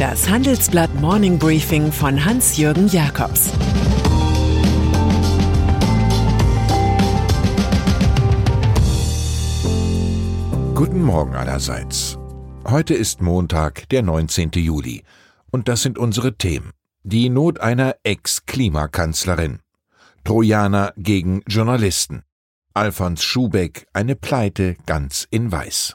Das Handelsblatt Morning Briefing von Hans-Jürgen Jakobs Guten Morgen allerseits. Heute ist Montag, der 19. Juli. Und das sind unsere Themen. Die Not einer Ex-Klimakanzlerin. Trojaner gegen Journalisten. Alfons Schubeck, eine Pleite ganz in Weiß.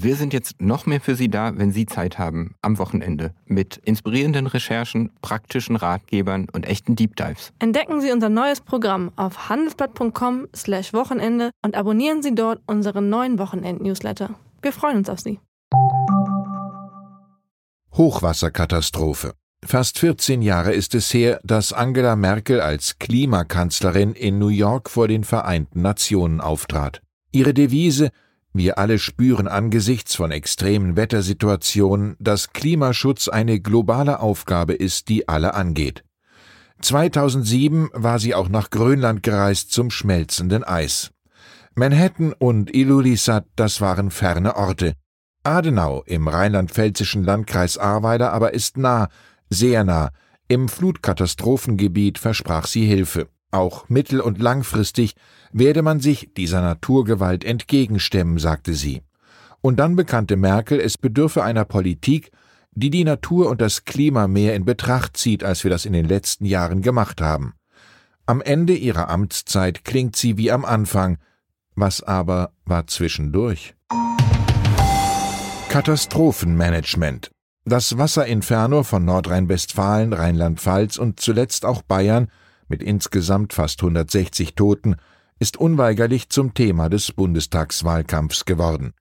Wir sind jetzt noch mehr für Sie da, wenn Sie Zeit haben, am Wochenende, mit inspirierenden Recherchen, praktischen Ratgebern und echten Deep Dives. Entdecken Sie unser neues Programm auf handelsblatt.com/slash Wochenende und abonnieren Sie dort unseren neuen Wochenend-Newsletter. Wir freuen uns auf Sie. Hochwasserkatastrophe. Fast 14 Jahre ist es her, dass Angela Merkel als Klimakanzlerin in New York vor den Vereinten Nationen auftrat. Ihre Devise wir alle spüren angesichts von extremen Wettersituationen, dass Klimaschutz eine globale Aufgabe ist, die alle angeht. 2007 war sie auch nach Grönland gereist zum schmelzenden Eis. Manhattan und Ilulissat, das waren ferne Orte. Adenau im rheinland-pfälzischen Landkreis Ahrweiler aber ist nah, sehr nah. Im Flutkatastrophengebiet versprach sie Hilfe. Auch mittel- und langfristig werde man sich dieser Naturgewalt entgegenstemmen, sagte sie. Und dann bekannte Merkel, es bedürfe einer Politik, die die Natur und das Klima mehr in Betracht zieht, als wir das in den letzten Jahren gemacht haben. Am Ende ihrer Amtszeit klingt sie wie am Anfang. Was aber war zwischendurch? Katastrophenmanagement. Das Wasserinferno von Nordrhein-Westfalen, Rheinland-Pfalz und zuletzt auch Bayern mit insgesamt fast 160 Toten, ist unweigerlich zum Thema des Bundestagswahlkampfs geworden.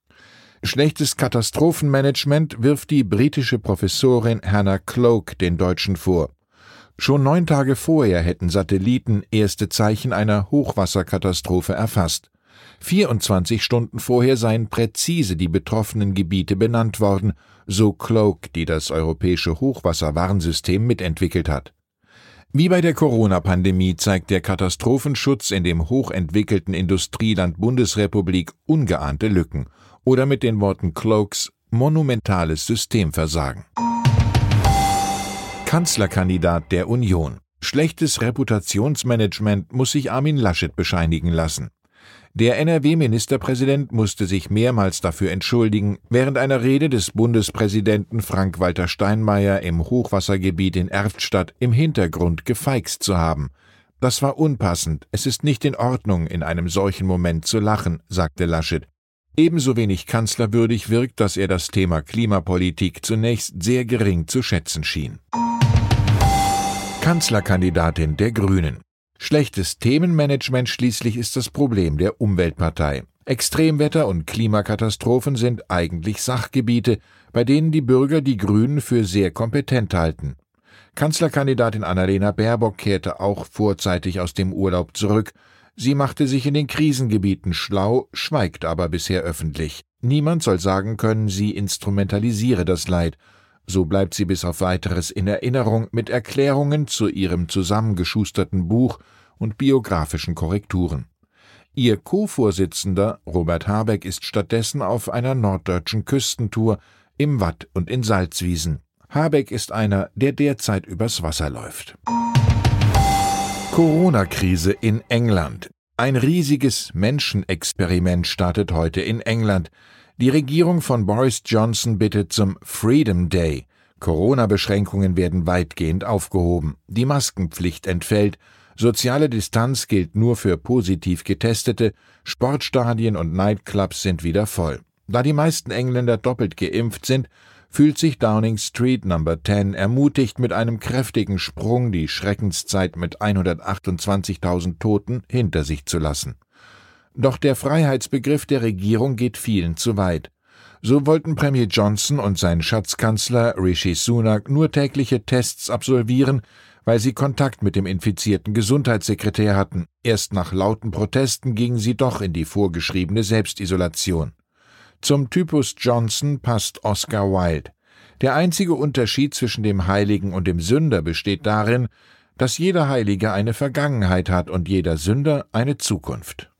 Schlechtes Katastrophenmanagement wirft die britische Professorin Hannah Cloak den Deutschen vor. Schon neun Tage vorher hätten Satelliten erste Zeichen einer Hochwasserkatastrophe erfasst. 24 Stunden vorher seien präzise die betroffenen Gebiete benannt worden, so Cloak, die das europäische Hochwasserwarnsystem mitentwickelt hat. Wie bei der Corona-Pandemie zeigt der Katastrophenschutz in dem hochentwickelten Industrieland Bundesrepublik ungeahnte Lücken oder mit den Worten Cloaks monumentales Systemversagen. Kanzlerkandidat der Union. Schlechtes Reputationsmanagement muss sich Armin Laschet bescheinigen lassen. Der NRW-Ministerpräsident musste sich mehrmals dafür entschuldigen, während einer Rede des Bundespräsidenten Frank-Walter Steinmeier im Hochwassergebiet in Erftstadt im Hintergrund gefeixt zu haben. Das war unpassend, es ist nicht in Ordnung, in einem solchen Moment zu lachen, sagte Laschet. Ebenso wenig kanzlerwürdig wirkt, dass er das Thema Klimapolitik zunächst sehr gering zu schätzen schien. Kanzlerkandidatin der Grünen Schlechtes Themenmanagement schließlich ist das Problem der Umweltpartei. Extremwetter und Klimakatastrophen sind eigentlich Sachgebiete, bei denen die Bürger die Grünen für sehr kompetent halten. Kanzlerkandidatin Annalena Baerbock kehrte auch vorzeitig aus dem Urlaub zurück. Sie machte sich in den Krisengebieten schlau, schweigt aber bisher öffentlich. Niemand soll sagen können, sie instrumentalisiere das Leid so bleibt sie bis auf weiteres in Erinnerung mit Erklärungen zu ihrem zusammengeschusterten Buch und biografischen Korrekturen. Ihr Co-Vorsitzender Robert Habeck ist stattdessen auf einer norddeutschen Küstentour im Watt und in Salzwiesen. Habeck ist einer, der derzeit übers Wasser läuft. Corona-Krise in England. Ein riesiges Menschenexperiment startet heute in England. Die Regierung von Boris Johnson bittet zum Freedom Day. Corona-Beschränkungen werden weitgehend aufgehoben. Die Maskenpflicht entfällt. Soziale Distanz gilt nur für positiv Getestete. Sportstadien und Nightclubs sind wieder voll. Da die meisten Engländer doppelt geimpft sind, fühlt sich Downing Street Number 10 ermutigt, mit einem kräftigen Sprung die Schreckenszeit mit 128.000 Toten hinter sich zu lassen. Doch der Freiheitsbegriff der Regierung geht vielen zu weit. So wollten Premier Johnson und sein Schatzkanzler Rishi Sunak nur tägliche Tests absolvieren, weil sie Kontakt mit dem infizierten Gesundheitssekretär hatten. Erst nach lauten Protesten gingen sie doch in die vorgeschriebene Selbstisolation. Zum Typus Johnson passt Oscar Wilde. Der einzige Unterschied zwischen dem Heiligen und dem Sünder besteht darin, dass jeder Heilige eine Vergangenheit hat und jeder Sünder eine Zukunft.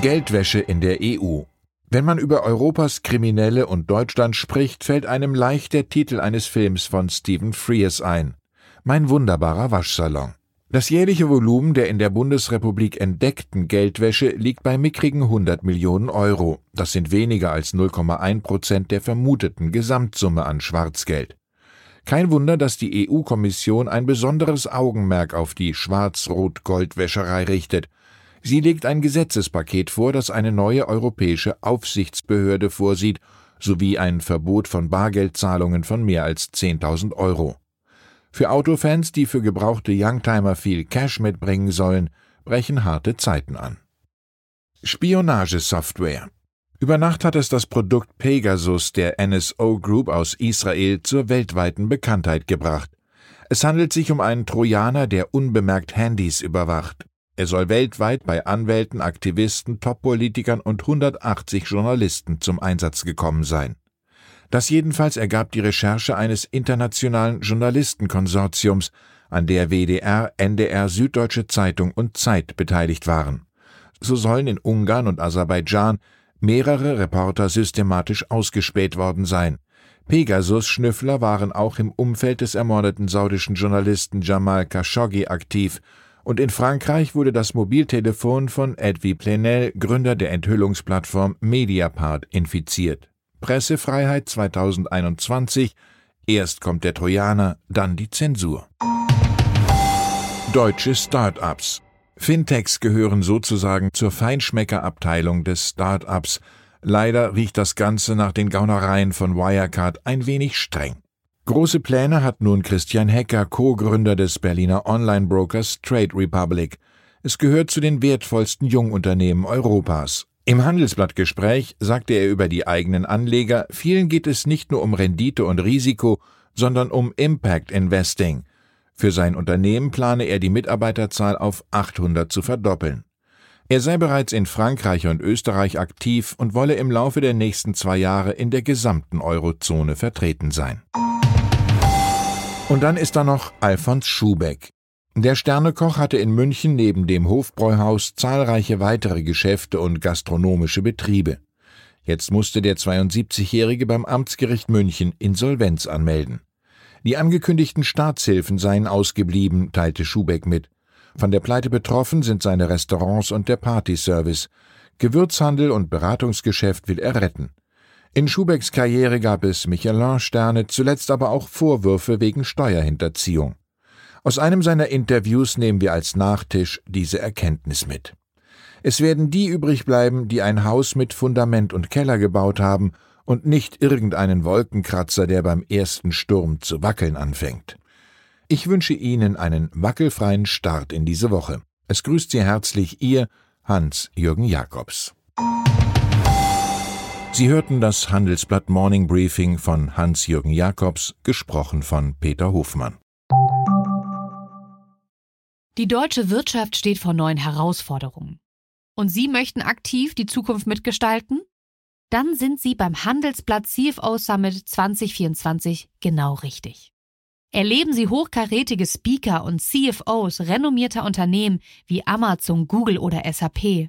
Geldwäsche in der EU. Wenn man über Europas Kriminelle und Deutschland spricht, fällt einem leicht der Titel eines Films von Stephen Frears ein. Mein wunderbarer Waschsalon. Das jährliche Volumen der in der Bundesrepublik entdeckten Geldwäsche liegt bei mickrigen 100 Millionen Euro. Das sind weniger als 0,1 Prozent der vermuteten Gesamtsumme an Schwarzgeld. Kein Wunder, dass die EU-Kommission ein besonderes Augenmerk auf die Schwarz-Rot-Goldwäscherei richtet. Sie legt ein Gesetzespaket vor, das eine neue europäische Aufsichtsbehörde vorsieht, sowie ein Verbot von Bargeldzahlungen von mehr als 10.000 Euro. Für Autofans, die für gebrauchte Youngtimer viel Cash mitbringen sollen, brechen harte Zeiten an. Spionagesoftware über Nacht hat es das Produkt Pegasus der NSO Group aus Israel zur weltweiten Bekanntheit gebracht. Es handelt sich um einen Trojaner, der unbemerkt Handys überwacht. Er soll weltweit bei Anwälten, Aktivisten, Top-Politikern und 180 Journalisten zum Einsatz gekommen sein. Das jedenfalls ergab die Recherche eines internationalen Journalistenkonsortiums, an der WDR, NDR, Süddeutsche Zeitung und Zeit beteiligt waren. So sollen in Ungarn und Aserbaidschan mehrere Reporter systematisch ausgespäht worden sein. Pegasus-Schnüffler waren auch im Umfeld des ermordeten saudischen Journalisten Jamal Khashoggi aktiv, und in Frankreich wurde das Mobiltelefon von Edwy Plenel, Gründer der Enthüllungsplattform Mediapart, infiziert. Pressefreiheit 2021 Erst kommt der Trojaner, dann die Zensur. Deutsche Start-ups Fintechs gehören sozusagen zur Feinschmeckerabteilung des Start-ups. Leider riecht das Ganze nach den Gaunereien von Wirecard ein wenig streng. Große Pläne hat nun Christian Hecker, Co-Gründer des Berliner Online-Brokers Trade Republic. Es gehört zu den wertvollsten Jungunternehmen Europas. Im Handelsblattgespräch sagte er über die eigenen Anleger, vielen geht es nicht nur um Rendite und Risiko, sondern um Impact Investing. Für sein Unternehmen plane er die Mitarbeiterzahl auf 800 zu verdoppeln. Er sei bereits in Frankreich und Österreich aktiv und wolle im Laufe der nächsten zwei Jahre in der gesamten Eurozone vertreten sein. Und dann ist da noch Alfons Schubeck. Der Sternekoch hatte in München neben dem Hofbräuhaus zahlreiche weitere Geschäfte und gastronomische Betriebe. Jetzt musste der 72-Jährige beim Amtsgericht München Insolvenz anmelden. Die angekündigten Staatshilfen seien ausgeblieben, teilte Schubeck mit. Von der Pleite betroffen sind seine Restaurants und der Partyservice. Gewürzhandel und Beratungsgeschäft will er retten. In Schubecks Karriere gab es Michelin-Sterne, zuletzt aber auch Vorwürfe wegen Steuerhinterziehung. Aus einem seiner Interviews nehmen wir als Nachtisch diese Erkenntnis mit. Es werden die übrig bleiben, die ein Haus mit Fundament und Keller gebaut haben und nicht irgendeinen Wolkenkratzer, der beim ersten Sturm zu wackeln anfängt. Ich wünsche Ihnen einen wackelfreien Start in diese Woche. Es grüßt Sie herzlich Ihr Hans-Jürgen Jakobs. Sie hörten das Handelsblatt Morning Briefing von Hans-Jürgen Jakobs, gesprochen von Peter Hofmann. Die deutsche Wirtschaft steht vor neuen Herausforderungen. Und Sie möchten aktiv die Zukunft mitgestalten? dann sind Sie beim Handelsblatt CFO Summit 2024 genau richtig. Erleben Sie hochkarätige Speaker und CFOs renommierter Unternehmen wie Amazon, Google oder SAP.